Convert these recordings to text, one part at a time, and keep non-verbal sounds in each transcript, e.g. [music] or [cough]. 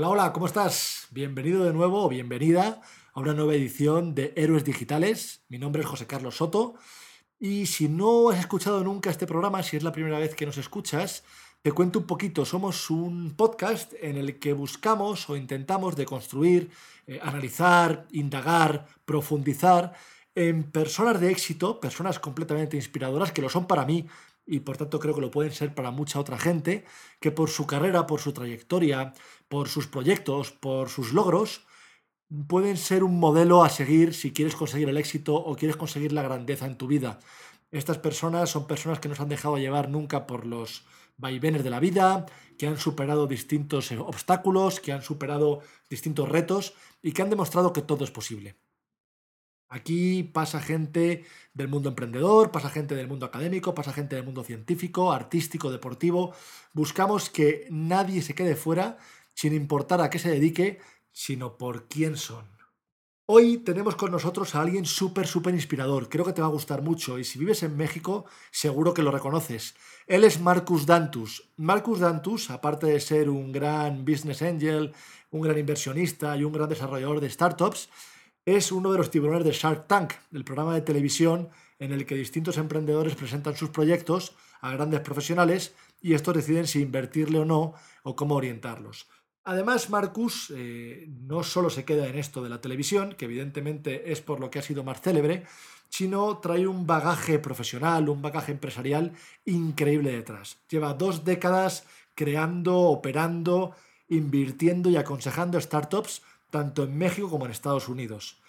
Hola, hola, ¿cómo estás? Bienvenido de nuevo o bienvenida a una nueva edición de Héroes Digitales. Mi nombre es José Carlos Soto y si no has escuchado nunca este programa, si es la primera vez que nos escuchas, te cuento un poquito. Somos un podcast en el que buscamos o intentamos deconstruir, eh, analizar, indagar, profundizar en personas de éxito, personas completamente inspiradoras que lo son para mí y por tanto creo que lo pueden ser para mucha otra gente, que por su carrera, por su trayectoria, por sus proyectos, por sus logros, pueden ser un modelo a seguir si quieres conseguir el éxito o quieres conseguir la grandeza en tu vida. Estas personas son personas que no se han dejado llevar nunca por los vaivenes de la vida, que han superado distintos obstáculos, que han superado distintos retos y que han demostrado que todo es posible. Aquí pasa gente del mundo emprendedor, pasa gente del mundo académico, pasa gente del mundo científico, artístico, deportivo. Buscamos que nadie se quede fuera sin importar a qué se dedique, sino por quién son. Hoy tenemos con nosotros a alguien súper, súper inspirador. Creo que te va a gustar mucho y si vives en México, seguro que lo reconoces. Él es Marcus Dantus. Marcus Dantus, aparte de ser un gran business angel, un gran inversionista y un gran desarrollador de startups, es uno de los tiburones de Shark Tank, el programa de televisión en el que distintos emprendedores presentan sus proyectos a grandes profesionales y estos deciden si invertirle o no o cómo orientarlos. Además, Marcus eh, no solo se queda en esto de la televisión, que evidentemente es por lo que ha sido más célebre, sino trae un bagaje profesional, un bagaje empresarial increíble detrás. Lleva dos décadas creando, operando, invirtiendo y aconsejando startups tanto en México como en Estados Unidos.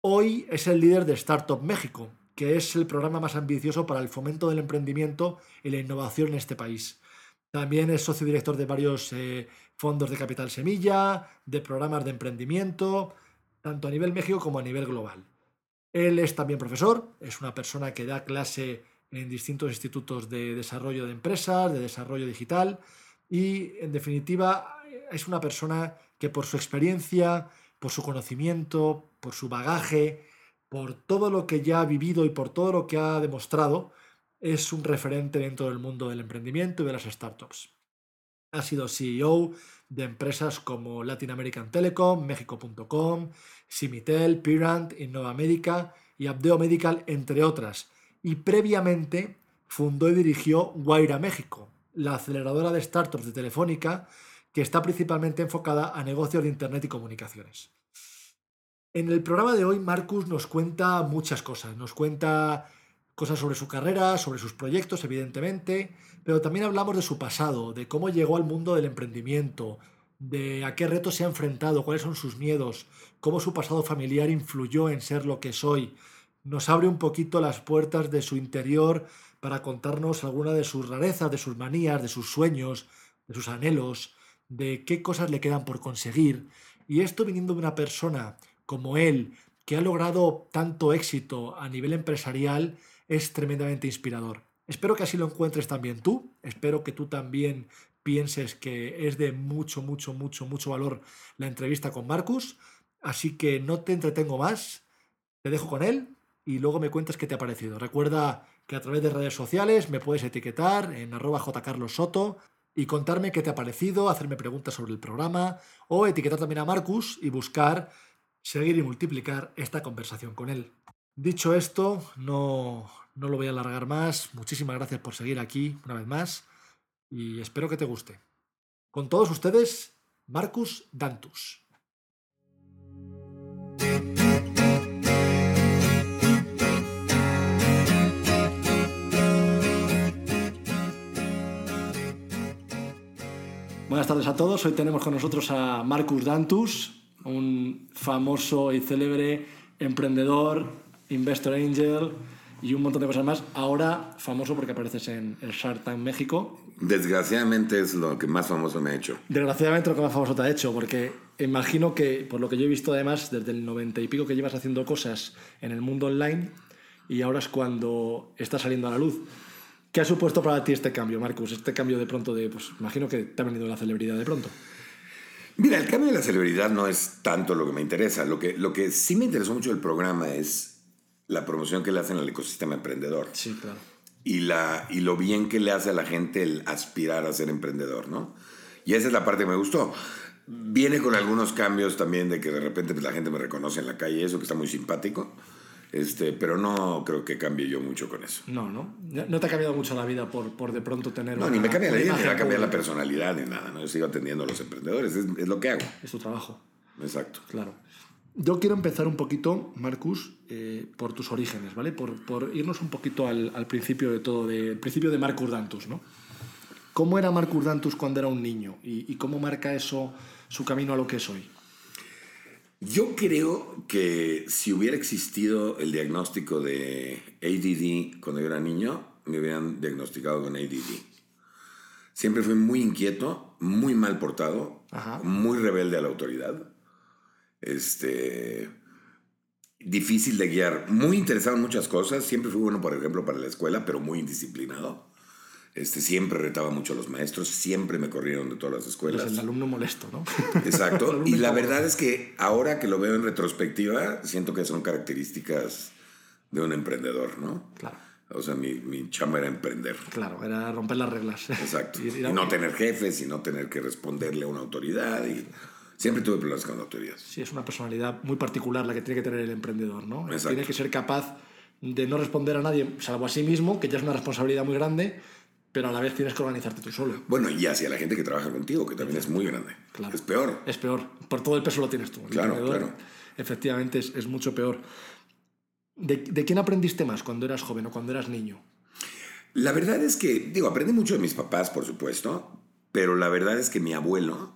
Hoy es el líder de Startup México, que es el programa más ambicioso para el fomento del emprendimiento y la innovación en este país. También es socio director de varios eh, fondos de capital semilla, de programas de emprendimiento, tanto a nivel México como a nivel global. Él es también profesor, es una persona que da clase en distintos institutos de desarrollo de empresas, de desarrollo digital y, en definitiva, es una persona que por su experiencia, por su conocimiento, por su bagaje, por todo lo que ya ha vivido y por todo lo que ha demostrado, es un referente dentro del mundo del emprendimiento y de las startups. Ha sido CEO de empresas como Latin American Telecom, México.com, Simitel, Pirant, Innova Médica y Abdeo Medical, entre otras. Y previamente fundó y dirigió Guaira México, la aceleradora de startups de Telefónica que está principalmente enfocada a negocios de Internet y comunicaciones. En el programa de hoy, Marcus nos cuenta muchas cosas. Nos cuenta cosas sobre su carrera, sobre sus proyectos, evidentemente, pero también hablamos de su pasado, de cómo llegó al mundo del emprendimiento, de a qué retos se ha enfrentado, cuáles son sus miedos, cómo su pasado familiar influyó en ser lo que soy. Nos abre un poquito las puertas de su interior para contarnos alguna de sus rarezas, de sus manías, de sus sueños, de sus anhelos, de qué cosas le quedan por conseguir. Y esto viniendo de una persona como él, que ha logrado tanto éxito a nivel empresarial, es tremendamente inspirador. Espero que así lo encuentres también tú. Espero que tú también pienses que es de mucho, mucho, mucho, mucho valor la entrevista con Marcus. Así que no te entretengo más. Te dejo con él y luego me cuentas qué te ha parecido. Recuerda que a través de redes sociales me puedes etiquetar en arroba jcarlossoto y contarme qué te ha parecido, hacerme preguntas sobre el programa o etiquetar también a Marcus y buscar seguir y multiplicar esta conversación con él. Dicho esto, no, no lo voy a alargar más. Muchísimas gracias por seguir aquí una vez más y espero que te guste. Con todos ustedes, Marcus Dantus. Buenas tardes a todos. Hoy tenemos con nosotros a Marcus Dantus, un famoso y célebre emprendedor, investor angel y un montón de cosas más. Ahora famoso porque apareces en el Shark Tank México. Desgraciadamente es lo que más famoso me ha hecho. Desgraciadamente lo que más famoso te ha hecho, porque imagino que, por lo que yo he visto además, desde el 90 y pico que llevas haciendo cosas en el mundo online y ahora es cuando está saliendo a la luz. ¿Qué ha supuesto para ti este cambio, Marcus? Este cambio de pronto de, pues imagino que te ha venido la celebridad de pronto. Mira, el cambio de la celebridad no es tanto lo que me interesa. Lo que, lo que sí me interesó mucho del programa es la promoción que le hacen al ecosistema emprendedor. Sí, claro. Y, la, y lo bien que le hace a la gente el aspirar a ser emprendedor, ¿no? Y esa es la parte que me gustó. Viene con algunos cambios también de que de repente pues, la gente me reconoce en la calle, eso que está muy simpático. Este, pero no creo que cambie yo mucho con eso. No, no. No te ha cambiado mucho la vida por, por de pronto tener. No, una- ni me cambia la vida, ni me va a cambiar la personalidad, ni nada. ¿no? Yo sigo atendiendo a los emprendedores, es, es lo que hago. Es tu trabajo, Exacto. claro. Yo quiero empezar un poquito, Marcus, eh, por tus orígenes, ¿vale? Por, por irnos un poquito al, al principio de todo, de, el principio de Marcus Dantus, ¿no? ¿Cómo era Marcus Dantus cuando era un niño? ¿Y, y cómo marca eso su camino a lo que es hoy? Yo creo que si hubiera existido el diagnóstico de ADD cuando yo era niño, me hubieran diagnosticado con ADD. Siempre fui muy inquieto, muy mal portado, Ajá. muy rebelde a la autoridad. Este, difícil de guiar, muy interesado en muchas cosas. Siempre fui bueno, por ejemplo, para la escuela, pero muy indisciplinado. Este, siempre retaba mucho a los maestros, siempre me corrieron de todas las Pues escuelas. el alumno molesto, ¿no? [laughs] Exacto. [laughs] Y la verdad es que ahora que lo veo en retrospectiva, siento que son características de un emprendedor, ¿no? Claro, O sea, mi, mi chamba era emprender. claro, era romper las reglas. [laughs] Exacto. Y- y no tener jefes y no tener que responderle a una autoridad. Y siempre tuve problemas con la autoridad. Sí, es una personalidad muy particular la que tiene que tener el emprendedor, ¿no? Exacto. Tiene que ser capaz de no responder a nadie, salvo a sí mismo, que ya es una responsabilidad muy grande, pero a la vez tienes que organizarte tú solo. Bueno, y hacia la gente que trabaja contigo, que también es muy grande. Claro. Es peor. Es peor, por todo el peso lo tienes tú. Claro, claro. Efectivamente, es, es mucho peor. ¿De, de quién aprendiste más cuando eras joven o cuando eras niño? La verdad es que, digo, aprendí mucho de mis papás, por supuesto, pero la verdad es que mi abuelo,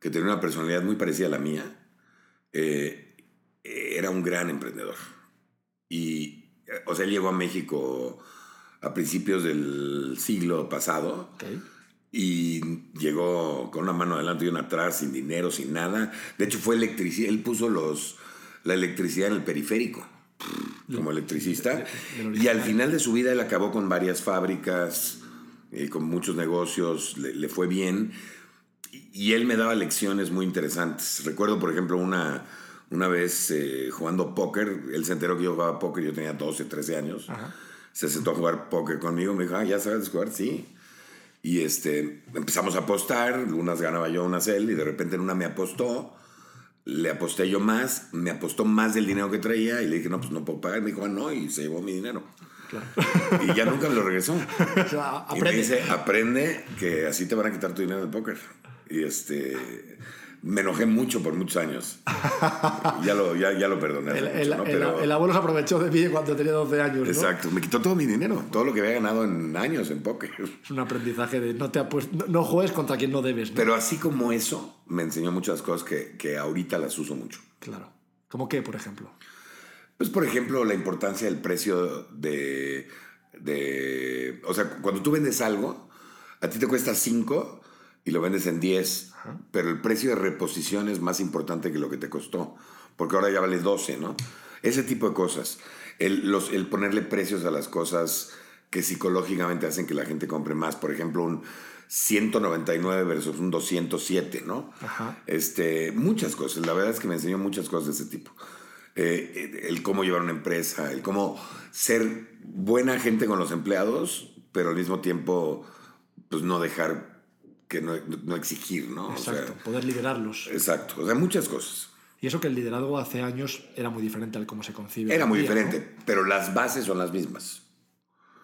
que tenía una personalidad muy parecida a la mía, eh, era un gran emprendedor. Y, eh, o sea, él llegó a México a principios del siglo pasado y llegó con una mano adelante y una atrás, sin dinero, sin nada. De hecho, fue electricidad, él puso los, la electricidad en el periférico como electricista. y al final de su vida él acabó con varias fábricas, eh, con muchos negocios, le, le fue bien. Y, y él me daba lecciones muy interesantes. Recuerdo, por ejemplo, una, una vez eh, jugando póker, él se enteró que yo jugaba póker, yo tenía 12, 13 años. Ajá. Se sentó a jugar póker conmigo, me dijo, ah, ¿ya sabes jugar? Sí. Y este, empezamos a apostar, unas ganaba yo, unas él, y de repente en una me apostó, le aposté yo más, me apostó más del dinero que traía, y le dije, no, pues no puedo pagar. Me dijo, ah, no, y se llevó mi dinero. Y ya nunca me lo regresó. O sea, Y me aprende. dice, aprende que así te van a quitar tu dinero del póker. Y este, me enojé mucho por muchos años. [laughs] ya, lo, ya, ya lo perdoné. el, mucho, el- ¿no? el- Pero- el abuelo se aprovechó de mí cuando tenía 12 años. ¿no? Exacto, me quitó todo mi dinero, todo lo que había ganado en años en póker. Es un aprendizaje de no, te apues- no, no juegues contra quien no debes. Pero así como eso, me enseñó muchas cosas que, que ahorita las uso mucho. Claro. ¿Cómo qué, por ejemplo? Pues, por ejemplo, la importancia del precio de, de... O sea, cuando tú vendes algo, a ti te cuesta 5 y lo vendes en 10, pero el precio de reposición es más importante que lo que te costó, porque ahora ya vale 12, ¿no? Ese tipo de cosas. El, los, el ponerle precios a las cosas que psicológicamente hacen que la gente compre más. Por ejemplo, un 199 versus un 207, ¿no? Ajá. Este, muchas cosas. La verdad es que me enseñó muchas cosas de ese tipo. Eh, el cómo llevar una empresa, el cómo ser buena gente con los empleados, pero al mismo tiempo, pues no dejar que no, no exigir, ¿no? O sea, Exacto. poder liderarlos. exacto. O sea, muchas cosas. Y eso que el liderazgo hace años era muy diferente al cómo se concibe. Era muy día, diferente, pero las bases son las mismas.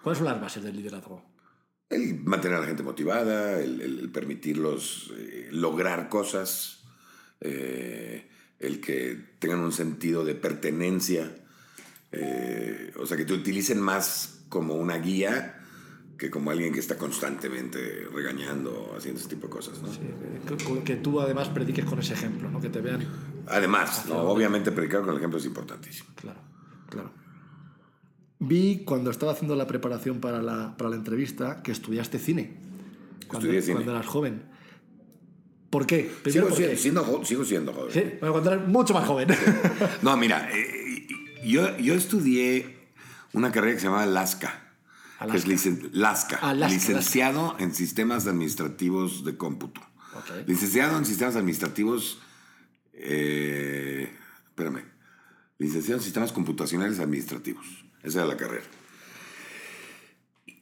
¿Cuáles son las bases del liderazgo? El mantener a la gente motivada, el permitirlos eh, lograr cosas, eh, el que tengan un sentido de pertenencia, eh, o sea, que te utilicen más como una guía que como alguien que está constantemente regañando, haciendo ese tipo de cosas. ¿no? Sí, que, que tú además prediques con ese ejemplo, ¿no? Que te vean. Además, ¿no? obviamente predicar con el ejemplo es importantísimo. Claro, claro. Vi cuando estaba haciendo la preparación para la, para la entrevista que estudiaste cine. Cuando, Estudié cine. cuando eras joven. ¿Por qué? Primero, Sigo, ¿por si- qué? siendo, jo- sigo siendo joven. Sí, bueno, cuando eras mucho más joven. [laughs] No, mira, eh, yo, yo estudié una carrera que se llamaba LASCA. Que es licen- licenciado en sistemas administrativos de cómputo. Licenciado en sistemas administrativos. eh, espérame. Licenciado en sistemas computacionales administrativos. Esa era la carrera.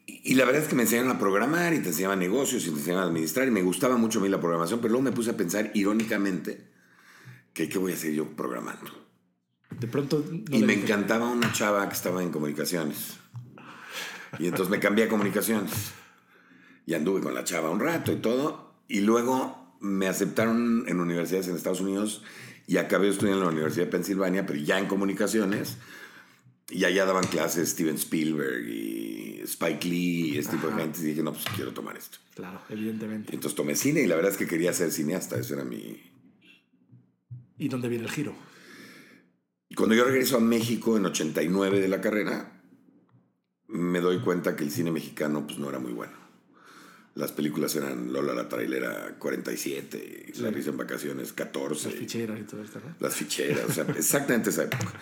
Y, la verdad es que me enseñaron a programar y te enseñaban negocios y te enseñaban a administrar y me gustaba mucho a mí la programación, pero luego me puse a pensar irónicamente que qué voy a hacer yo programando. De pronto. no y me encantaba una chava que estaba en comunicaciones. Y entonces me cambié a comunicaciones. Y anduve con la chava un rato y todo. Y luego me aceptaron en universidades en Estados Unidos y acabé estudiando en la Universidad de Pensilvania, pero ya en comunicaciones. Y allá daban clases Steven Spielberg y Spike Lee y este tipo de gente. Y dije, no, pues quiero tomar esto. Claro, Y evidentemente. entonces tomé cine y la verdad es que quería ser cineasta. Eso era mi, ¿Y dónde viene el giro? Y cuando yo regreso a México en 89 de la carrera, me doy cuenta que el cine mexicano pues, no era muy bueno. Las películas eran Lola la trailera 47, y La risa en vacaciones 14. Las ficheras y todo esto, ¿no? Las ficheras, o sea, [laughs] exactamente esa época.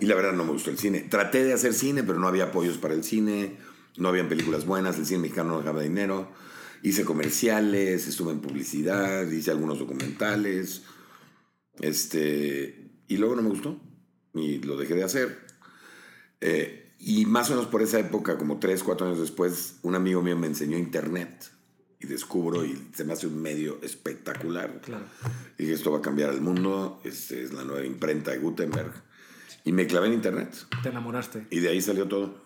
Y la verdad no me gustó el cine. Traté de hacer cine, pero no había apoyos para el cine, no habían películas buenas, el cine mexicano no dejaba dinero. Hice comerciales, estuve en publicidad, hice algunos documentales. Este, y luego no me gustó y lo dejé de hacer. Eh, y más o menos por esa época, como tres, cuatro años después, un amigo mío me enseñó internet y descubro y se me hace un medio espectacular. Claro. Y dije, esto va a cambiar el mundo, este, es la nueva imprenta de Gutenberg. Y me clavé en internet. Te enamoraste. Y de ahí salió todo.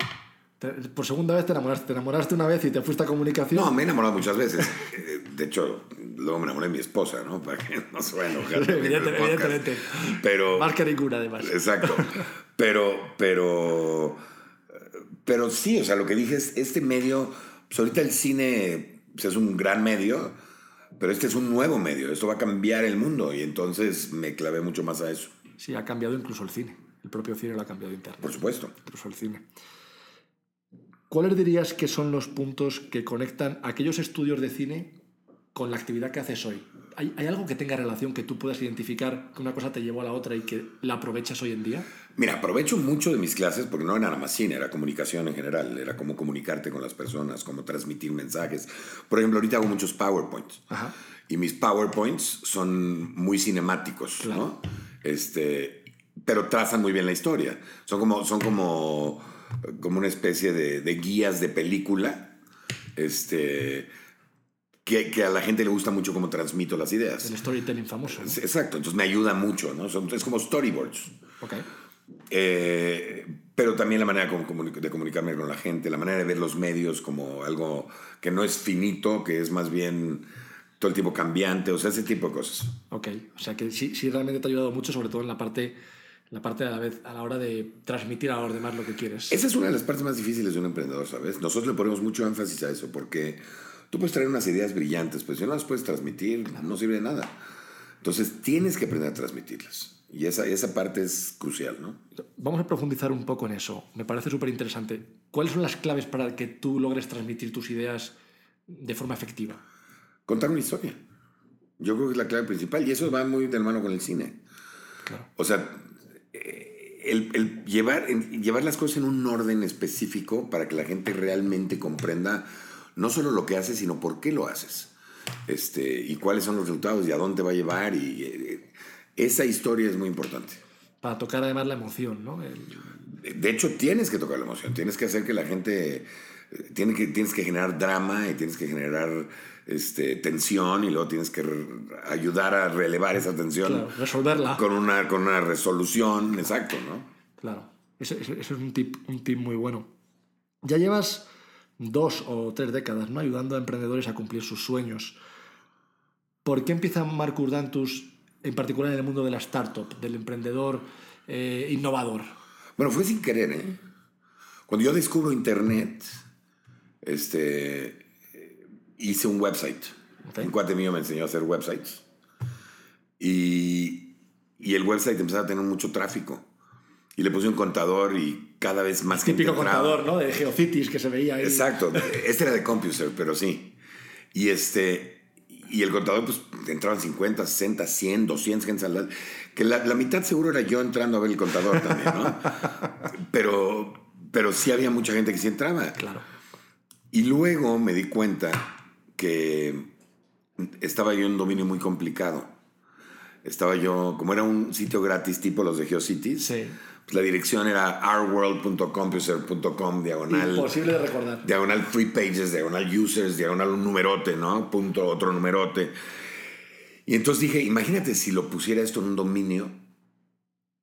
Te- por segunda vez te enamoraste. Te enamoraste una vez y te fuiste a comunicación. No, me he enamorado muchas veces. Eh, De hecho, luego me enamoré de mi esposa, ¿no? Para que no se vaya a enojar. conmigo en el Evidente- podcast. evidentemente. Pero, Más que ninguna, además. Exacto. Pero, pero, pero sí, o sea, lo que dije es, este medio, pues ahorita el cine pues, es un gran medio, pero este es un nuevo medio, esto va a cambiar el mundo y entonces me clavé mucho más a eso, Sí, ha cambiado incluso el cine. El propio cine lo ha cambiado internet. por supuesto. Incluso el cine. ¿Cuáles dirías que son los puntos que conectan aquellos estudios de cine con la actividad que haces hoy? ¿Hay, hay algo que tenga relación que tú puedas identificar que una cosa te llevó a la otra y que la aprovechas hoy en día? Mira, aprovecho mucho de mis clases porque no era nada más cine, era comunicación en general, era cómo comunicarte con las personas, cómo transmitir mensajes. Por ejemplo, ahorita hago muchos PowerPoints. Ajá. Y mis PowerPoints son muy cinemáticos, ¿no? Este, pero trazan muy bien la historia. Son como, son como, como una especie de, de guías de película. Este, que, que a la gente le gusta mucho cómo transmito las ideas. El storytelling famoso. ¿no? Exacto, entonces me ayuda mucho, ¿no? Es como storyboards. Ok. Eh, pero también la manera de comunicarme con la gente, la manera de ver los medios como algo que no es finito, que es más bien todo el tiempo cambiante, o sea, ese tipo de cosas. Ok. O sea que sí, sí realmente te ha ayudado mucho, sobre todo en la parte, la parte a la vez, a la hora de transmitir a los demás lo que quieres. Esa es una de las partes más difíciles de un emprendedor, ¿sabes? Nosotros le ponemos mucho énfasis a eso, porque tú puedes traer unas ideas brillantes, pero si no las puedes transmitir, no sirve de nada. Entonces tienes que aprender a transmitirlas. Y esa, esa parte es crucial, ¿no? Vamos a profundizar un poco en eso. Me parece súper interesante. ¿Cuáles son las claves para que tú logres transmitir tus ideas de forma efectiva? Contar una historia. Yo creo que es la clave principal y eso va muy de la mano con el cine. Claro. O sea, eh, el, el llevar, llevar las cosas en un orden específico para que la gente realmente comprenda no solo lo que haces, sino por qué lo haces. Este, y cuáles son los resultados y a dónde va a llevar. Y, eh, esa historia es muy importante. Para tocar además la emoción, ¿no? El- De hecho, tienes que tocar la emoción, tienes que hacer que la gente, eh, tiene que, tienes que generar drama y tienes que generar este, tensión y luego tienes que ayudar a relevar esa tensión Claro, resolverla. con una, con una resolución, exacto, ¿no? Claro. Ese- ese es un tip, un tip muy bueno. Ya llevas dos o tres décadas ¿no? ayudando a emprendedores a cumplir sus sueños. ¿Por qué empieza Marcus Dantus, en particular en el mundo de la startup, del emprendedor eh, innovador? Bueno, fue sin querer, ¿eh? Cuando yo descubro Internet, este, hice un website. Ok. Un cuate mío me enseñó a hacer websites. Y, y el website empezaba a tener mucho tráfico. Y le puse un contador y cada vez más gente Típico entraba. contador, ¿no? De Geocities que se veía ahí. Exacto. [laughs] Este era de Compuser, pero sí. Y este. Y el contador, pues, entraban 50, 60, 100, 200 gente al. Que la, la mitad seguro era yo entrando a ver el contador también, ¿no? [laughs] pero, pero sí había mucha gente que sí entraba. Claro. Y luego me di cuenta que estaba yo en un dominio muy complicado. Estaba yo, como era un sitio gratis tipo los de GeoCities, Sí. La dirección era ourworld.compuser.com, diagonal Imposible de recordar. diagonal free pages, diagonal users, diagonal un numerote, ¿no? Punto, otro numerote. Y entonces dije, imagínate si lo pusiera esto en un dominio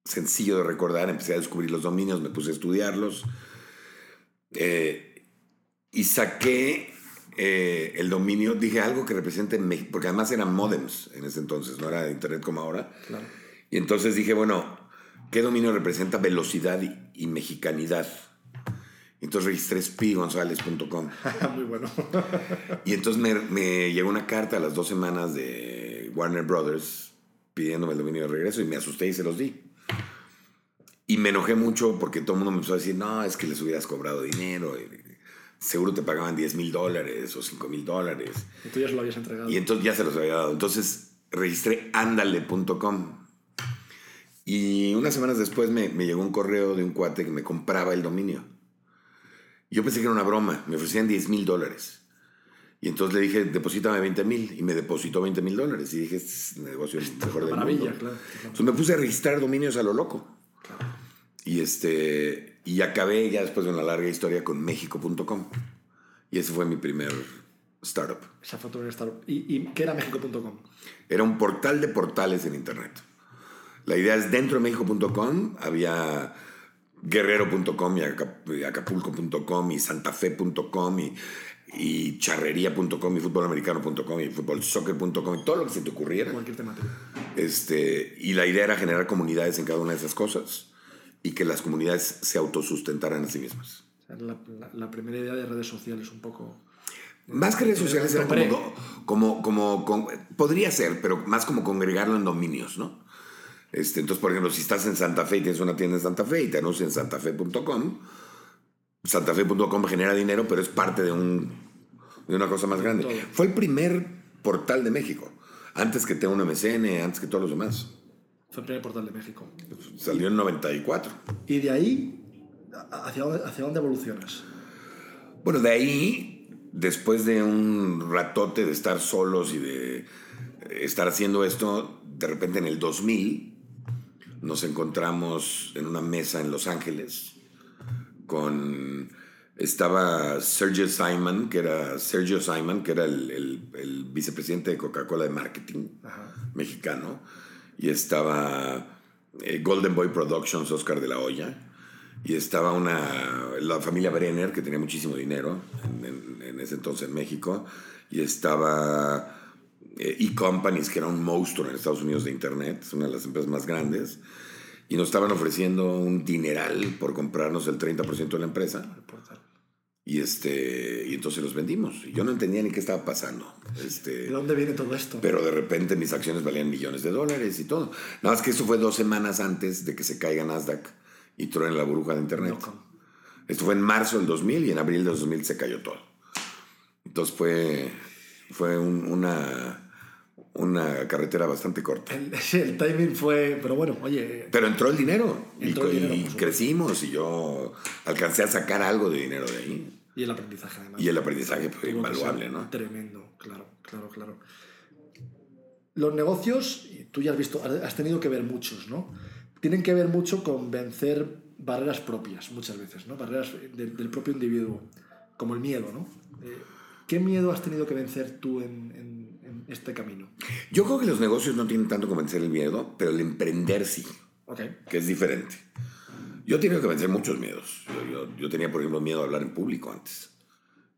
sencillo de recordar, empecé a descubrir los dominios, me puse a estudiarlos eh, y saqué eh, el dominio, dije algo que represente México, porque además eran modems en ese entonces, no era internet como ahora. Claro. Y entonces dije, bueno, ¿qué dominio representa velocidad y, y mexicanidad? Entonces registré spigonzales.com. [laughs] Muy bueno. [laughs] Y entonces me, me llegó una carta a las dos semanas de Warner Brothers pidiéndome el dominio de regreso y me asusté y se los di. Y me enojé mucho porque todo el mundo me empezó a decir, no, es que les hubieras cobrado dinero. y seguro te pagaban 10 mil dólares o 5 mil dólares. Y tú ya se lo habías entregado. Y entonces ya se los había dado. Entonces registré andale.com. Y unas semanas después me, me llegó un correo de un cuate que me compraba el dominio. Yo pensé que era una broma. Me ofrecían 10 mil dólares. Y entonces le dije, deposítame 20 mil. Y me depositó 20 mil dólares. Y dije, este es el negocio mejor del Maravilla, mundo. claro, claro. Entonces me puse a registrar dominios a lo loco. Y, este, y acabé ya después de una larga historia con México.com. Y ese fue mi primer startup. Esa fue tu primera startup. ¿Y, y qué era México.com? Era un portal de portales en Internet. La idea es dentro de México.com había guerrero.com y Acap- y acapulco.com y santafe.com y, y charrería.com y futbolamericano.com y futbolsoccer.com y todo lo que se te ocurriera. Cualquier temática. Este, y la idea era generar comunidades en cada una de esas cosas y que las comunidades se autosustentaran a sí mismas. O sea, la, la- la primera idea de redes sociales un poco... Más que redes sociales era como, como, como, con- podría ser, pero más como congregarlo en dominios, ¿no? Este, entonces, por ejemplo, si estás en Santa Fe y tienes una tienda en Santa Fe y te anuncias en santafe.com, santafe.com genera dinero, pero es parte de, un, de una cosa más grande. Todo. Fue el primer portal de México, antes que tenga un MCN, antes que todos los demás. Fue el primer portal de México. Salió en 94. Y de ahí, ¿a- ¿hacia dónde, hacia dónde evolucionas? Bueno, de ahí, después de un ratote de estar solos y de eh, estar haciendo esto, de repente en el 2000 nos encontramos en una mesa en Los Ángeles con estaba Sergio Simon, que era Sergio Simon, que era el, el- el vicepresidente de Coca-Cola de marketing mexicano, y estaba eh, Golden Boy Productions, Oscar de la Hoya, y estaba una, la familia Brenner, que tenía muchísimo dinero en, en- en ese entonces en México, y estaba E-Companies, que era un monstruo en Estados Unidos de Internet, es una de las empresas más grandes, y nos estaban ofreciendo un dineral por comprarnos el 30% de la empresa. Y, este, y entonces los vendimos. Y yo no entendía ni qué estaba pasando. Este, ¿De dónde viene todo esto? pero de repente mis acciones valían millones de dólares y todo. Nada más que eso fue dos semanas antes de que se caiga Nasdaq y truene la burbuja de Internet. Loco. Esto fue en marzo del 2000 y en abril del 2000 se cayó todo. Entonces fue, fue un- una, una carretera bastante corta. [laughs] El, timing fue... Pero bueno, oye... Pero entró el dinero y, el dinero, crecimos y yo alcancé a sacar algo de dinero de ahí. Y el aprendizaje, además. Y el aprendizaje fue invaluable, ¿no? Tremendo, claro, claro, claro. Los negocios, tú ya has visto, has tenido que ver muchos, ¿no? Tienen que ver mucho con vencer barreras propias, muchas veces, ¿no? Barreras del, del propio individuo, como el miedo, ¿no? Eh, ¿Qué miedo has tenido que vencer tú en, en- en este camino? Yo creo que los negocios no tienen tanto que vencer el miedo, pero el emprender sí, Ok, que es diferente. Yo he tenido que vencer muchos miedos. Yo, yo- yo tenía, por ejemplo, miedo a hablar en público antes.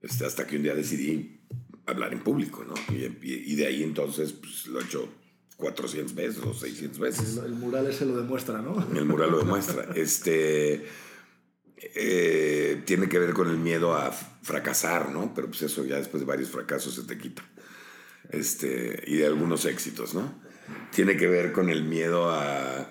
Este, hasta que un día decidí hablar en público, ¿no? Y, y- y de ahí entonces pues, lo he hecho 400 veces o 600 veces. el, el mural ese lo demuestra, ¿no? El mural lo demuestra. [laughs] Este eh, tiene que ver con el miedo a fracasar, ¿no? Pero pues eso ya después de varios fracasos se te quita. Este, y de algunos éxitos, ¿no? Tiene que ver con el miedo a,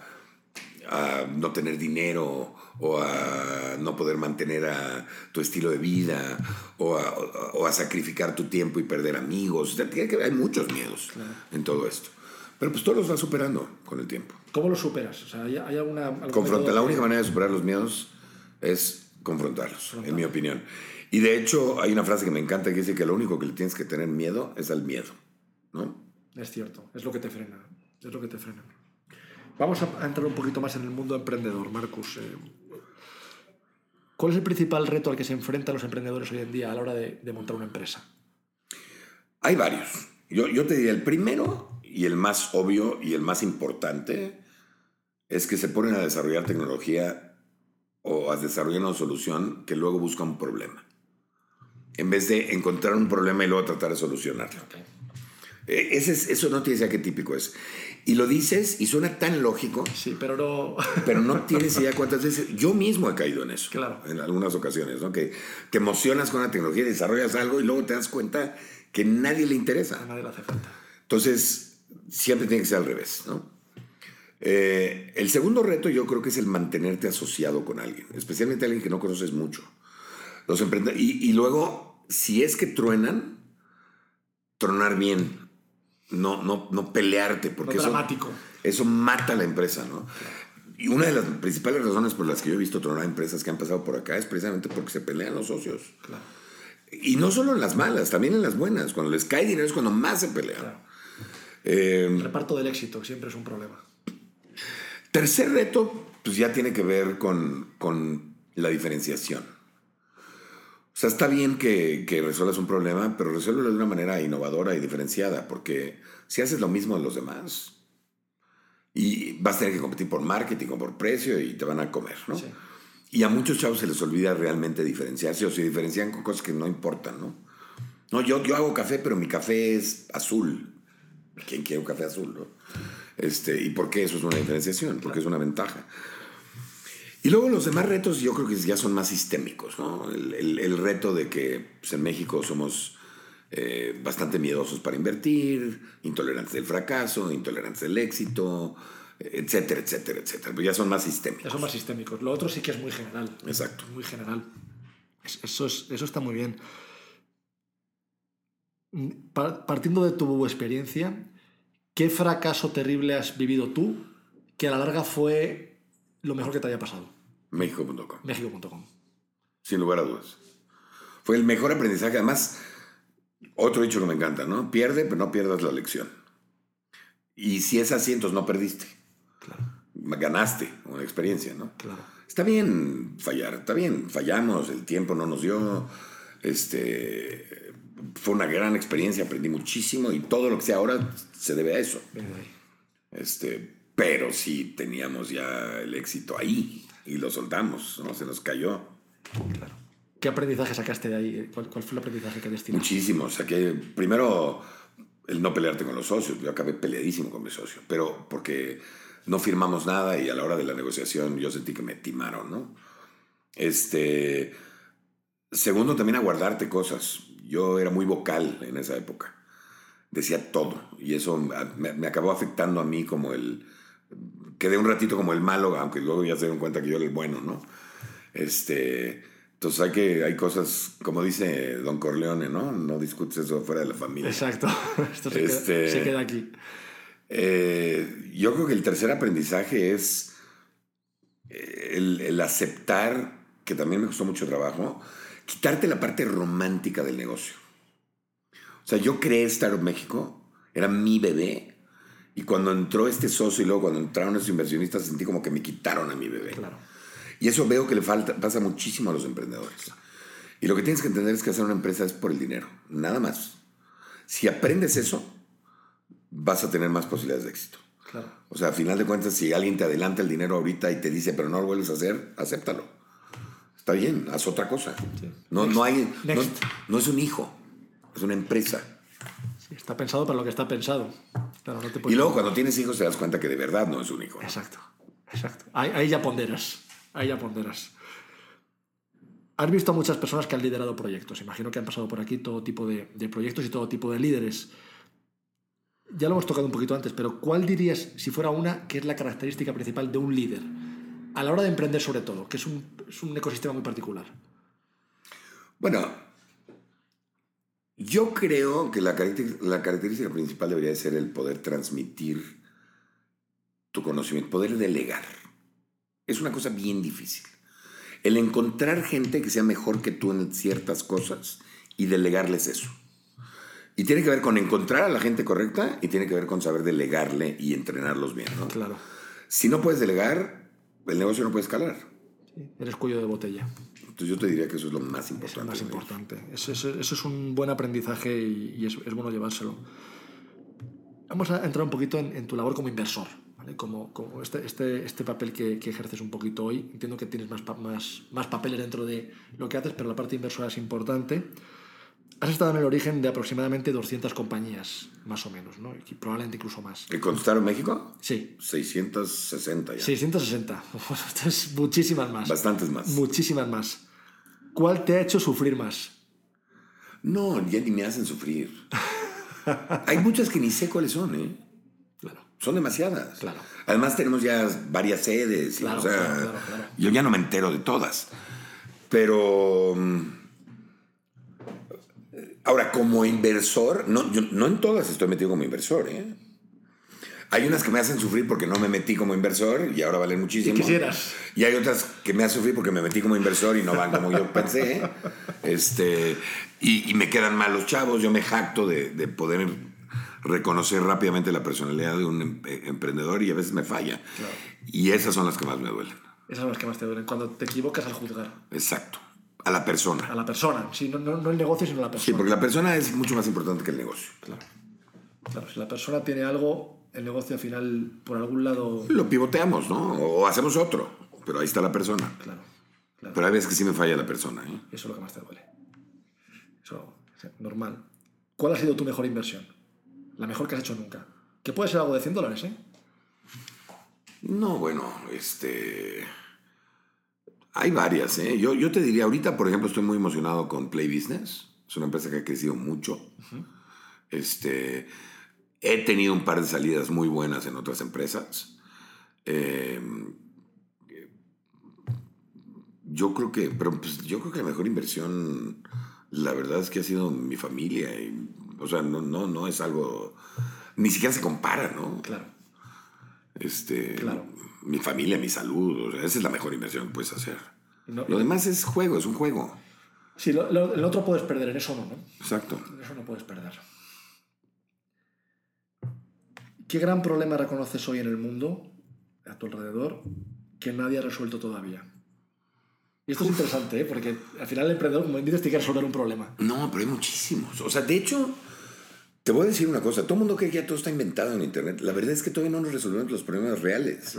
a no tener dinero o a no poder mantener a tu estilo de vida o a, o a sacrificar tu tiempo y perder amigos. O sea, tiene que- hay muchos miedos en todo esto. Pero pues todos los vas superando con el tiempo. ¿Cómo lo superas? O sea, ¿hay, alguna... algún Confronta, la única manera de superar los miedos es confrontarlos, en mi opinión. Y de hecho, hay una frase que me encanta que dice que lo único que le tienes que tener miedo es al miedo. ¿no? Es cierto, es lo que te frena. Es lo que te frena. Vamos a entrar un poquito más en el mundo emprendedor, Marcus. Eh, ¿Cuál es el principal reto al que se enfrentan los emprendedores hoy en día a la hora de, de montar una empresa? Hay varios. Yo, yo te diría, el primero y el más obvio y el más importante es que se ponen a desarrollar tecnología o a desarrollar una solución que luego busca un problema. En vez de encontrar un problema y luego tratar de solucionarlo. Ese es- eso no tienes idea qué típico es. Y lo dices y suena tan lógico, Sí, pero no... [laughs] pero no tienes idea cuántas veces. Yo mismo he caído en eso. Claro. En algunas ocasiones, ¿no? Que te emocionas con la tecnología, desarrollas algo y luego te das cuenta que nadie le interesa. A nadie le hace falta. Entonces, siempre tiene que ser al revés, ¿no? Eh, el segundo reto yo creo que es el mantenerte asociado con alguien, especialmente alguien que no conoces mucho. Los emprende- y, y luego, si es que truenan, tronar bien, no, no, no pelearte, porque No eso, dramático. eso mata a la empresa, ¿no? Y una de las principales razones por las que yo he visto tronar empresas que han pasado por acá es precisamente porque se pelean los socios. Claro. Y no solo en las malas, también en las buenas. Cuando les cae dinero es cuando más se pelean. Claro. Eh, El reparto del éxito siempre es un problema. Tercer reto, pues ya tiene que ver con, con la diferenciación. O sea, está bien que, que resuelvas un problema, pero resuélvelo de una manera innovadora y diferenciada, porque si haces lo mismo de los demás, y vas a tener que competir por marketing o por precio y te van a comer, ¿no? Sí. Y a muchos chavos se les olvida realmente diferenciarse o se diferencian con cosas que no importan, ¿no? No, yo, yo hago café, pero mi café es azul. ¿Quién quiere un café azul, no? Este, ¿Y por qué eso es una diferenciación? Porque es una ventaja. Y luego los demás retos yo creo que ya son más sistémicos, ¿no? El, el- el reto de que pues, en México somos eh, bastante miedosos para invertir, intolerantes del fracaso, intolerantes del éxito, etcétera, etcétera, etcétera. Pero ya son más sistémicos. Ya son más sistémicos. Lo otro sí que es muy general. Exacto. Muy general. Es- Eso, es- eso está muy bien. Mm, pa- Partiendo de tu experiencia, ¿qué fracaso terrible has vivido tú que a la larga fue lo mejor que te haya pasado? México.com. México.com. sin lugar a dudas. Fue el mejor aprendizaje. Además, otro dicho que me encanta, ¿no? Pierde, pero no pierdas la lección. Y si es así, entonces no perdiste. Ganaste una experiencia, ¿no? Claro. Está bien fallar, está bien, fallamos, el tiempo no nos dio. Este, fue una gran experiencia, aprendí muchísimo y todo lo que sea ahora se debe a eso. Este, pero sí teníamos ya el éxito ahí y lo soltamos, ¿no? Se nos cayó. Claro. ¿Qué aprendizaje sacaste de ahí? ¿Cuál, cuál fue el aprendizaje que destinaste? Muchísimo. Saqué primero el no pelearte con los socios. Yo acabé peleadísimo con mi socio, pero porque no firmamos nada y a la hora de la negociación yo sentí que me timaron, ¿no? Este. Segundo, también a guardarte cosas. Yo era muy vocal en esa época. Decía todo. Y eso me, me acabó afectando a mí como el. Quedé un ratito como el malo, aunque luego ya se dieron cuenta que yo era el bueno, ¿no? Este. Entonces hay que, hay cosas, como dice Don Corleone, ¿no? No discutes eso fuera de la familia. Exacto. [laughs] Esto se, Este- queda, se queda aquí. Eh, yo creo que el tercer aprendizaje es eh, el, el aceptar, que también me costó mucho trabajo, quitarte la parte romántica del negocio. O sea, yo creé Startup México, era mi bebé, y cuando entró este socio y luego cuando entraron esos inversionistas sentí como que me quitaron a mi bebé. Claro. Y eso veo que le falta, pasa muchísimo a los emprendedores. Y lo que tienes que entender es que hacer una empresa es por el dinero, nada más. Si aprendes eso, vas a tener más posibilidades de éxito. Claro. O sea, a final de cuentas, si alguien te adelanta el dinero ahorita y te dice, pero no lo vuelves a hacer, acéptalo. Está bien, haz otra cosa. No, no, hay, no, Next. no es un hijo, es una empresa. Sí, está pensado para lo que está pensado. Claro, no te Y luego cuando tienes hijos te das cuenta que de verdad no es un hijo. Exacto, exacto. Ahí, ahí ya ponderas, ahí ya ponderas. Has visto a muchas personas que han liderado proyectos. Imagino que han pasado por aquí todo tipo de, de proyectos y todo tipo de líderes. Ya lo hemos tocado un poquito antes, pero ¿cuál dirías, si fuera una, que es la característica principal de un líder? A la hora de emprender sobre todo, que es un, es un ecosistema muy particular. Bueno, yo creo que la, caracter- la característica principal debería de ser el poder transmitir tu conocimiento, poder delegar. Es una cosa bien difícil. El encontrar gente que sea mejor que tú en ciertas cosas y delegarles eso. Y tiene que ver con encontrar a la gente correcta y tiene que ver con saber delegarle y entrenarlos bien. ¿no? Claro. Si no puedes delegar, el negocio no puede escalar. Eres cuello de botella. Entonces yo te diría que eso es lo más Es importante. lo más importante. Eso, eso- eso es un buen aprendizaje y, y es, es bueno llevárselo. Vamos a entrar un poquito en, en tu labor como inversor. ¿vale? Como, como este, este, este papel que, que ejerces un poquito hoy. Entiendo que tienes más, más, más papeles dentro de lo que haces, pero la parte inversora es importante. Has estado en el origen de aproximadamente 200 compañías, más o menos, ¿no? Y probablemente incluso más. ¿El Contestaro México? Sí, 660 ya. 660. [laughs] Esto es muchísimas más. Bastantes más. Muchísimas más. ¿Cuál te ha hecho sufrir más? No, ya ni me hacen sufrir. [laughs] Hay muchas que ni sé cuáles son, ¿eh? Claro. Son demasiadas. Claro. Además tenemos ya varias sedes. y, Claro, o sea, claro, claro, claro. Yo ya no me entero de todas. Pero... Ahora, como inversor, no, yo no en todas estoy metido como inversor, ¿eh? Hay unas que me hacen sufrir porque no me metí como inversor y ahora valen muchísimo. Y quisieras. Y hay otras que me hacen sufrir porque me metí como inversor y no van como yo pensé. Este, y, y me quedan mal los chavos. Yo me jacto de, de poder reconocer rápidamente la personalidad de un em- eh, emprendedor y a veces me falla. Y esas son las que más me duelen. Esas son las que más te duelen. Cuando te equivocas al juzgar. Exacto. A la persona. A la persona. Sí, no, no, no el negocio, sino la persona. Sí, porque la persona es mucho más importante que el negocio. Claro. Claro, si la persona tiene algo, el negocio al final, por algún lado. Lo pivoteamos, ¿no? O hacemos otro. Pero ahí está la persona. Claro. claro. Pero hay veces que sí me falla la persona. ¿eh? Eso es lo que más te duele. Eso, normal. ¿Cuál ha sido tu mejor inversión? La mejor que has hecho nunca. Que puede ser algo de 100 dólares, ¿eh? No, bueno, este. Hay varias, ¿eh? Yo, yo te diría, ahorita, por ejemplo, estoy muy emocionado con Play Business. Es una empresa que ha crecido mucho. Este. He tenido un par de salidas muy buenas en otras empresas. Eh, yo creo que, pero pues, yo creo que la mejor inversión, la verdad es que ha sido mi familia. y, o sea, no, no, no es algo, ni siquiera se compara, ¿no? Claro. Este, Claro. Mi familia, mi salud, o sea, esa es la mejor inversión que puedes hacer. No- Lo demás es juego, es un juego. Sí, lo, lo- el otro puedes perder, en eso no, ¿no? Exacto. En eso no puedes perder. ¿Qué gran problema reconoces hoy en el mundo, a tu alrededor, que nadie ha resuelto todavía? Y esto es interesante, ¿eh? porque al final el emprendedor, como dices, tiene que resolver un problema. No, pero hay muchísimos. O sea, de hecho, te voy a decir una cosa. Todo el mundo cree que ya todo está inventado en Internet. La verdad es que todavía no nos resolvemos los problemas reales.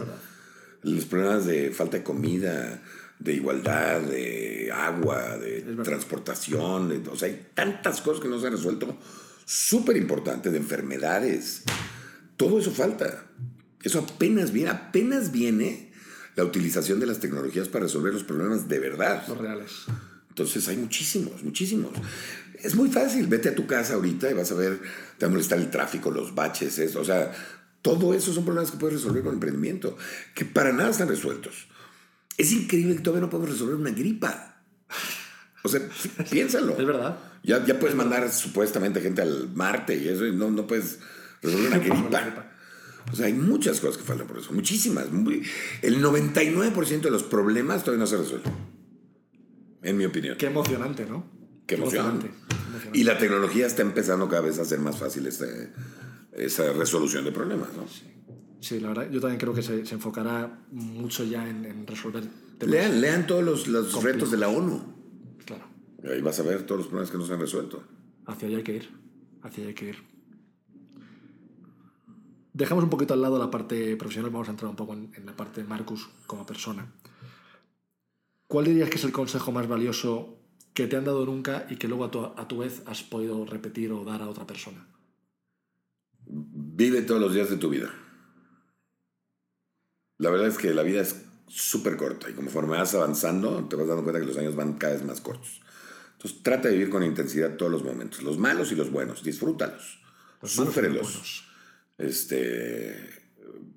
Los problemas de falta de comida, de igualdad, de agua, de transportación. de- o sea, hay tantas cosas que no se han resuelto. Súper importantes, de enfermedades. Todo eso falta. Eso apenas viene, apenas viene la utilización de las tecnologías para resolver los problemas de verdad. Los reales. Entonces hay muchísimos, muchísimos. Es muy fácil, vete a tu casa ahorita y vas a ver, te va a molestar el tráfico, los baches, eso. O sea, todo eso son problemas que puedes resolver con emprendimiento, que para nada están resueltos. Es increíble que todavía no podemos resolver una gripa. O sea, [laughs] piénsalo. Es verdad. Ya, ya puedes mandar supuestamente gente al Marte y eso, y no, no puedes resolver una [laughs] gripa. O sea, hay muchas cosas que faltan por eso, muchísimas. Muy- el 99% de los problemas todavía no se resuelven. En mi opinión. Qué emocionante, ¿no? Qué emocionante. Emocionante. Y la tecnología está empezando cada vez a hacer más fácil este- esa resolución de problemas, ¿no? Sí, la verdad, yo también creo que se, se enfocará mucho ya en, en resolver temas. Lean, lean todos los, los retos de la ONU. Claro. Ahí vas a ver todos los problemas que no se han resuelto. Hacia allá hay que ir. Hacia allá hay que ir. Dejamos un poquito al lado la parte profesional, vamos a entrar un poco en, en la parte de Marcus como persona. ¿Cuál dirías que es el consejo más valioso que te han dado nunca y que luego a tu, a tu vez has podido repetir o dar a otra persona? Vive todos los días de tu vida. La verdad es que la vida es súper corta y conforme vas avanzando te vas dando cuenta que los años van cada vez más cortos. Entonces trata de vivir con intensidad todos los momentos, los malos y los buenos, disfrútalos, súfrelos. Este,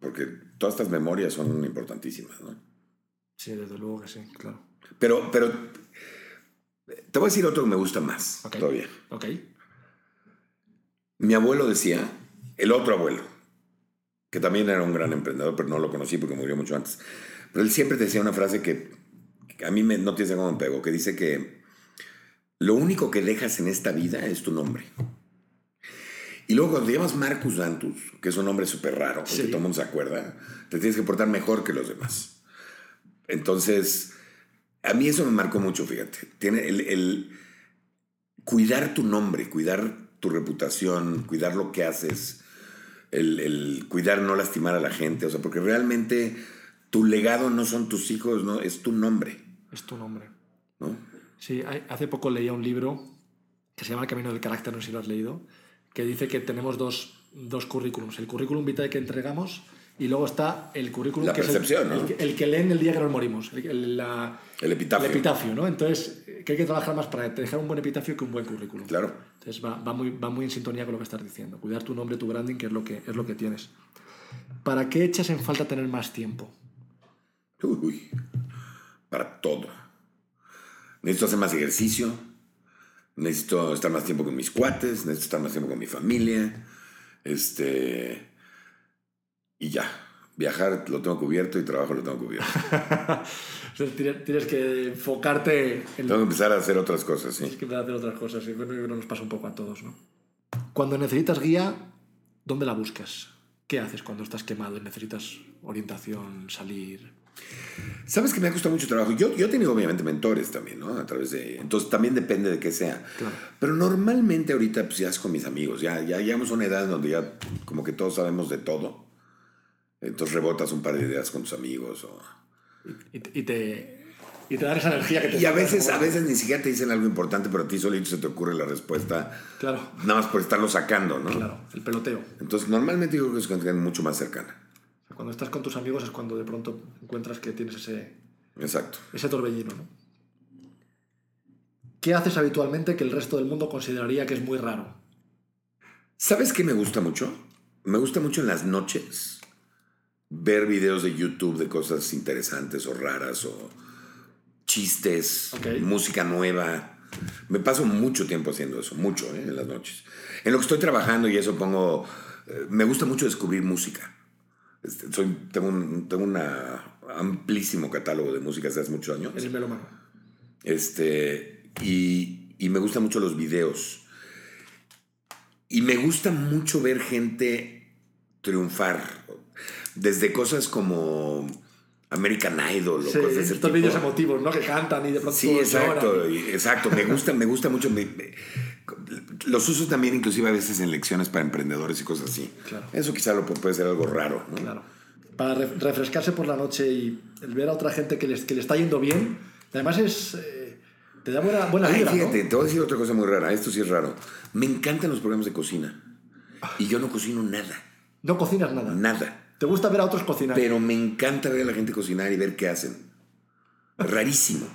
porque todas estas memorias son importantísimas, ¿no? Sí, desde luego que sí, claro. Pero, pero te voy a decir otro que me gusta más Ok. todavía. Ok. Mi abuelo decía, el otro abuelo, que también era un gran emprendedor, pero no lo conocí porque murió mucho antes. Pero él siempre decía una frase que, que a mí me, no tiene cómo me pegó, que dice que lo único que dejas en esta vida es tu nombre. Y luego cuando te llamas Marcus Dantus, que es un nombre súper raro, Sí. todo el mundo se acuerda, te tienes que portar mejor que los demás. Entonces, a mí eso me marcó mucho, fíjate. Tiene el, el cuidar tu nombre, cuidar tu reputación, cuidar lo que haces, el, el cuidar no lastimar a la gente, o sea, porque realmente tu legado no son tus hijos, no, es tu nombre, Es tu nombre. ¿no? Sí, hace poco leía un libro que se llama El Camino del Carácter, no sé si lo has leído, que dice que tenemos dos, dos currículums. El currículum vitae que entregamos y luego está el currículum La que percepción, es el, ¿no? el que, el que leen el día que nos morimos. El, la- El epitafio. el epitafio, ¿no? Entonces, eh, que hay que trabajar más para dejar un buen epitafio que un buen currículum. Claro. Entonces va, va muy, va muy en sintonía con lo que estás diciendo. Cuidar tu nombre, tu branding, que es lo que, es lo que tienes. ¿Para qué echas en falta tener más tiempo? Uy, para todo. Necesito hacer más ejercicio, necesito estar más tiempo con mis cuates, necesito estar más tiempo con mi familia, este... Y ya, viajar lo tengo cubierto y trabajo lo tengo cubierto. [laughs] Sea, tienes, que enfocarte en tengo que empezar a hacer otras cosas, sí. Tienes que empezar a hacer otras cosas. Y bueno, yo creo que nos pasa un poco a todos, ¿no? Cuando necesitas guía, ¿dónde la buscas? ¿Qué haces cuando estás quemado y necesitas orientación, salir? Sabes que me ha costado mucho trabajo. Yo, yo he tenido obviamente mentores también, ¿no? A través de... Entonces también depende de qué sea. Claro. Pero normalmente ahorita pues ya es con mis amigos. Ya, ya llegamos a una edad donde ya como que todos sabemos de todo. Entonces rebotas un par de ideas con tus amigos. o- Y, te- y te, y te dan esa energía que te Y a veces, a veces ni siquiera te dicen algo importante, pero a ti solito se te ocurre la respuesta. Claro, Nada más por estarlo sacando, ¿no? claro, el peloteo. Entonces normalmente yo creo que es gente mucho más cercana. O sea, Cuando estás con tus amigos es cuando de pronto encuentras que tienes ese, Exacto. ese torbellino, ¿no? ¿Qué haces habitualmente que el resto del mundo consideraría que es muy raro? ¿Sabes qué me gusta mucho? Me gusta mucho en las noches ver videos de YouTube de cosas interesantes o raras o chistes, música nueva. Me paso mucho tiempo haciendo eso, mucho ¿eh? en las noches. En lo que estoy trabajando y eso pongo... eh, me gusta mucho descubrir música. Este, soy, tengo un tengo una amplísimo catálogo de música desde hace muchos años. Eres melómano. Este, y, y me gustan mucho los videos. Y me gusta mucho ver gente triunfar. Desde cosas como American Idol o Sí, cosas de ese estos tipo. vídeos emotivos, ¿no? Que cantan y de pronto Sí, exacto, y- exacto. Me gusta, me gusta mucho. me- me- los uso también inclusive a veces en lecciones para emprendedores y cosas así. Claro. Eso quizá lo pu- puede ser algo raro. ¿no? Claro. Para re- refrescarse por la noche y el ver a otra gente que, les, que le está yendo bien, además es... eh, te da buena, buena Ay, vibra, fíjate, ¿no? te voy a decir otra cosa muy rara. Esto sí es raro. Me encantan los programas de cocina. Y yo no cocino nada. No cocinas nada. Nada. Te gusta ver a otros cocinar. Pero me encanta ver a la gente cocinar y ver qué hacen. Rarísimo.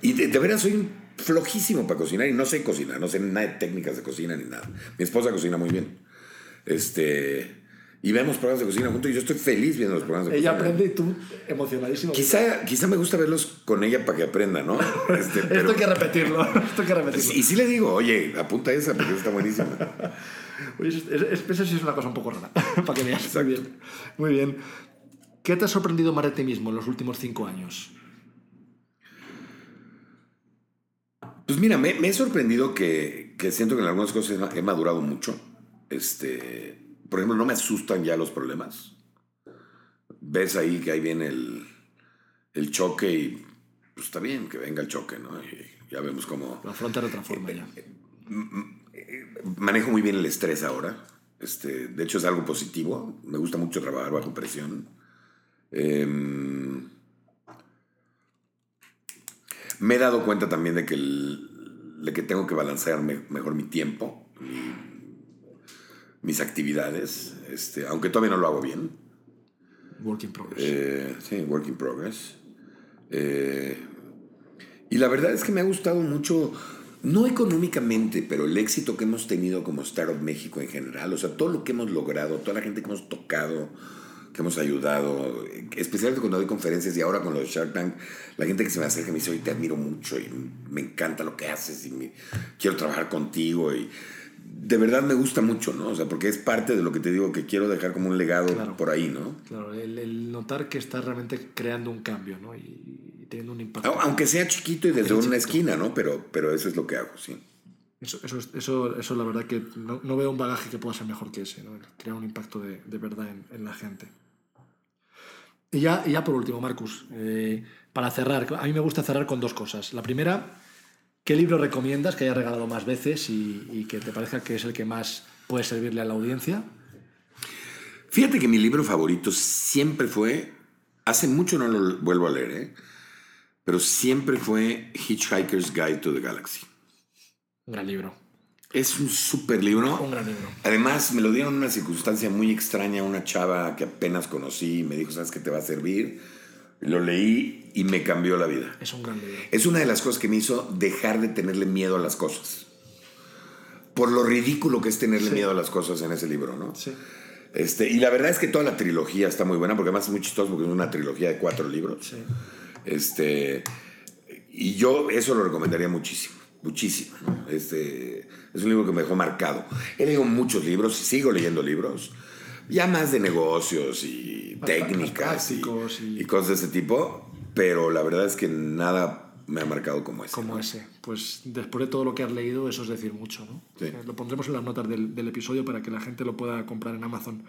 Y de, de veras soy flojísimo para cocinar y no sé cocinar, no sé nada de técnicas de cocina ni nada. Mi esposa cocina muy bien. Este. Y vemos programas de cocina juntos y yo estoy feliz viendo los programas de Ella cocina. aprende y tú emocionadísimo. Quizá, quizá me gusta verlos con ella para que aprenda, ¿no? [laughs] Este, Esto pero- hay que repetirlo. [laughs] Esto hay que repetirlo. y sí le digo, oye, apunta esa porque está buenísima. [laughs] Oye, es- es- es- eso sí es una cosa un poco rara. [laughs] para que veas. Muy bien. Muy bien. ¿Qué te ha sorprendido más de ti mismo en los últimos cinco años? Pues mira, me, me he sorprendido que, que siento que en algunas cosas he madurado mucho. Este, por ejemplo, no me asustan ya los problemas. Ves ahí que ahí viene el, el choque y pues está bien que venga el choque, ¿no? Y ya vemos cómo Lo afrontas de otra forma ya. Manejo muy bien el estrés ahora. Este, de hecho, es algo positivo. Me gusta mucho trabajar bajo presión. Em, me he dado cuenta también de que, el- de que tengo que balancear me- mejor mi tiempo, mi- mis actividades, este, aunque todavía no lo hago bien. Work in progress. Eh, sí, work in progress. Eh, y la verdad es que me ha gustado mucho No económicamente, pero el éxito que hemos tenido como Startup México en general, o sea, todo lo que hemos logrado, toda la gente que hemos tocado, que hemos ayudado, especialmente cuando doy conferencias y ahora con los Shark Tank, la gente que se me acerca y me dice, oye, te admiro mucho y me encanta lo que haces y me- quiero trabajar contigo y de verdad me gusta mucho, ¿no? O sea, porque es parte de lo que te digo que quiero dejar como un legado Claro. por ahí, ¿no? Claro, el, el notar que estás realmente creando un cambio, ¿no? Y, un impacto. Au- Aunque sea chiquito y desde una chiquito. esquina, ¿no? Pero, pero eso es lo que hago, sí. Eso, eso, es- eso, eso la verdad que no, no veo un bagaje que pueda ser mejor que ese, ¿no? Crear un impacto de, de verdad en, en la gente. Y ya, y ya por último, Marcus, eh, para cerrar, a mí me gusta cerrar con dos cosas. La primera, ¿qué libro recomiendas que hayas regalado más veces y, y que te parezca que es el que más puede servirle a la audiencia? Fíjate que mi libro favorito siempre fue, hace mucho no lo vuelvo a leer, ¿eh? Pero siempre fue Hitchhiker's Guide to the Galaxy. Un gran libro. Es un súper libro. Un gran libro. Además, me lo dieron en una circunstancia muy extraña, una chava que apenas conocí y me dijo, ¿sabes qué te va a servir? Lo leí y me cambió la vida. Es un gran libro. Es una de las cosas que me hizo dejar de tenerle miedo a las cosas. Por lo ridículo que es tenerle miedo a las cosas en ese libro, ¿no? Sí. Este, y la verdad es que toda la trilogía está muy buena, porque además es muy chistoso porque es una trilogía de cuatro libros. Sí. Este, y yo eso lo recomendaría muchísimo, muchísimo. ¿no? Este, es un libro que me dejó marcado. He leído muchos libros y sigo leyendo libros, ya más de negocios y Más técnicas y, prácticos y- y cosas de ese tipo, pero la verdad es que nada me ha marcado como ese. Como ¿no? ese. Pues después de todo lo que has leído, eso es decir mucho, ¿no? Sí. Eh, Lo pondremos en las notas del, del episodio para que la gente lo pueda comprar en Amazon.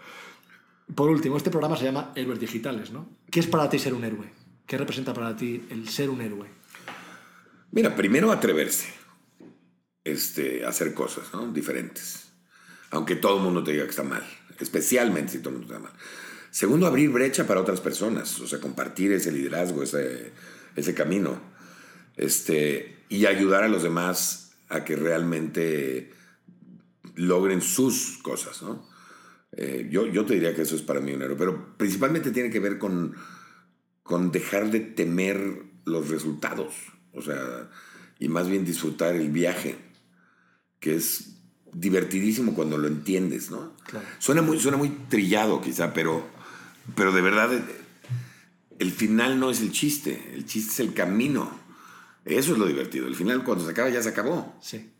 Por último, este programa se llama Héroes Digitales, ¿no? ¿Qué es para ti ser un héroe? ¿Qué representa para ti el ser un héroe? Mira, primero atreverse este, a hacer cosas ¿no? diferentes. Aunque todo el mundo te diga que está mal. Especialmente si todo el mundo está mal. Segundo, abrir brecha para otras personas. O sea, compartir ese liderazgo, ese, ese camino. Este, y ayudar a los demás a que realmente logren sus cosas, ¿no? Eh, yo, yo te diría que eso es para mí un héroe. Pero principalmente tiene que ver con, con dejar de temer los resultados. O sea, y más bien disfrutar el viaje, que es divertidísimo cuando lo entiendes, ¿no? Claro. Suena muy, suena muy trillado quizá, pero, pero de verdad eh, el final no es el chiste, el chiste es el camino. Eso es lo divertido. El final cuando se acaba ya se acabó. Sí.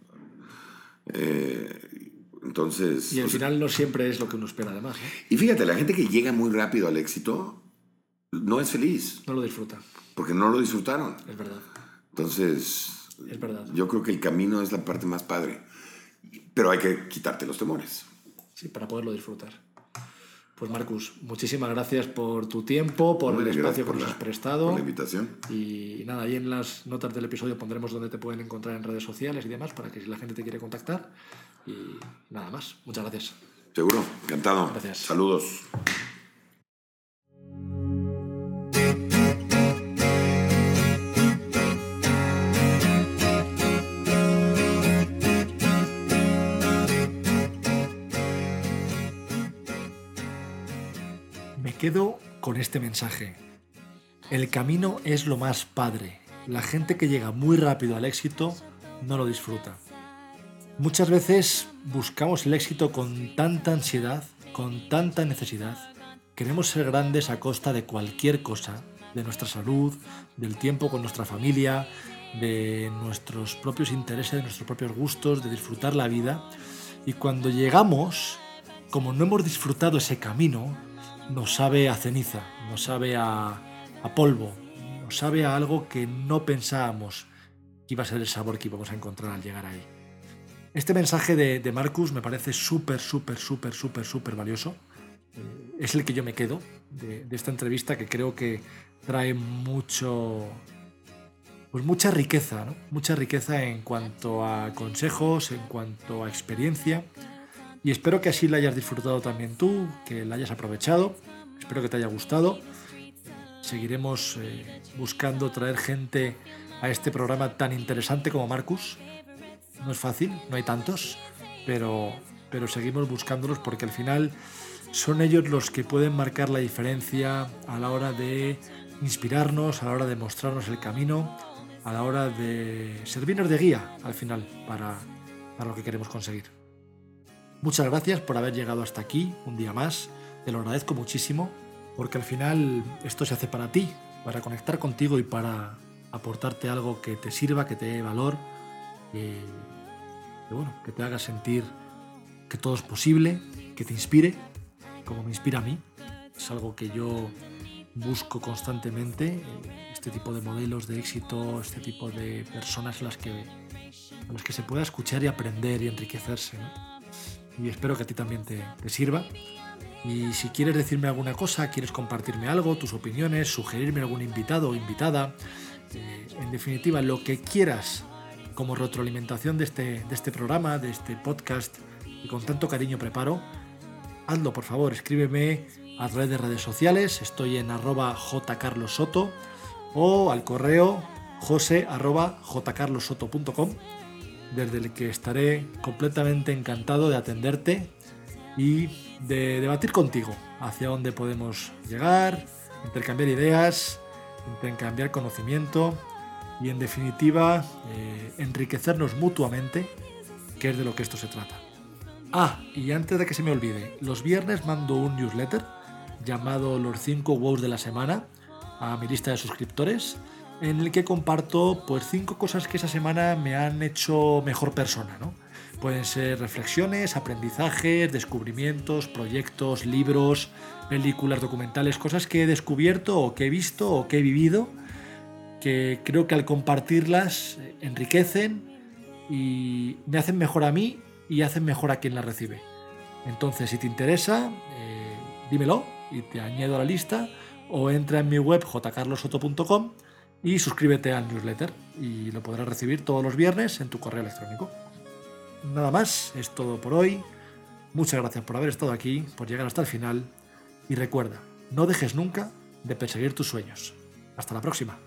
Eh, entonces... Y el sea, final no siempre es lo que uno espera, además, ¿no? y fíjate, la gente que llega muy rápido al éxito no es feliz, No lo disfruta, porque no lo disfrutaron. es verdad. Entonces, Es verdad. yo creo que el camino es la parte más padre. Pero hay que quitarte los temores. Sí, para poderlo disfrutar. Pues Marcus, muchísimas gracias por tu tiempo, por Hombre, el espacio que nos la- has prestado. por la invitación. Y nada, ahí en las notas del episodio pondremos dónde te pueden encontrar en redes sociales y demás para que si la gente te quiere contactar. Y nada más. Muchas gracias. Seguro, encantado. Gracias. Saludos. Quedo con este mensaje. El camino es lo más padre. La gente que llega muy rápido al éxito no lo disfruta. Muchas veces buscamos el éxito con tanta ansiedad, con tanta necesidad. Queremos ser grandes a costa de cualquier cosa, de nuestra salud, del tiempo con nuestra familia, de nuestros propios intereses, de nuestros propios gustos, de disfrutar la vida. Y cuando llegamos, como no hemos disfrutado ese camino, nos sabe a ceniza, nos sabe a, polvo, nos sabe a algo que no pensábamos que iba a ser el sabor que íbamos a encontrar al llegar ahí. Este mensaje de, Marcus me parece súper, súper, súper, súper, súper valioso. Eh, Es el que yo me quedo de, esta entrevista que creo que trae mucho, pues mucha riqueza, mucha riqueza en cuanto a consejos, en cuanto a experiencia. Y espero que así la hayas disfrutado también tú, que la hayas aprovechado. Espero que te haya gustado. Seguiremos eh, buscando traer gente a este programa tan interesante como Marcus. No es fácil, no hay tantos, pero, pero seguimos buscándolos porque al final son ellos los que pueden marcar la diferencia a la hora de inspirarnos, a la hora de mostrarnos el camino a la hora de servirnos de guía al final para, para lo que queremos conseguir. Muchas gracias por haber llegado hasta aquí un día más. Te lo agradezco muchísimo porque al final esto se hace para ti, para conectar contigo y para aportarte algo que te sirva, que te dé valor, que, bueno, que te haga sentir que todo es posible, que te inspire, como me inspira a mí. Es algo que yo busco constantemente, este tipo de modelos de éxito, este tipo de personas a las que, a las que se pueda escuchar y aprender y enriquecerse. ¿no? Y espero que a ti también te, sirva. Y si quieres decirme alguna cosa, quieres compartirme algo, tus opiniones, sugerirme algún invitado o invitada, eh, en definitiva, lo que quieras como retroalimentación de este, de este programa, de este podcast que con tanto cariño preparo, hazlo por favor, escríbeme a través de redes sociales, estoy en arroba jcarlosoto o al correo jose desde el que estaré completamente encantado de atenderte y de debatir contigo hacia dónde podemos llegar, intercambiar ideas, intercambiar conocimiento y en definitiva eh, enriquecernos mutuamente, que es de lo que esto se trata. Ah, y antes de que se me olvide, los viernes mando un newsletter llamado Los 5 Wows de la semana a mi lista de suscriptores, en el que comparto pues 5 cosas que esa semana me han hecho mejor persona, ¿no? Pueden ser reflexiones, aprendizajes, descubrimientos, proyectos, libros, películas, documentales, cosas que he descubierto o que he visto o que he vivido, que creo que al compartirlas enriquecen y me hacen mejor a mí y hacen mejor a quien las recibe. Entonces, si te interesa, eh, dímelo y te añado a la lista o entra en mi web jcarlosoto.com y suscríbete al newsletter y lo podrás recibir todos los viernes en tu correo electrónico. Nada más, es todo por hoy. Muchas gracias por haber estado aquí, por llegar hasta el final y recuerda, no dejes nunca de perseguir tus sueños. Hasta la próxima.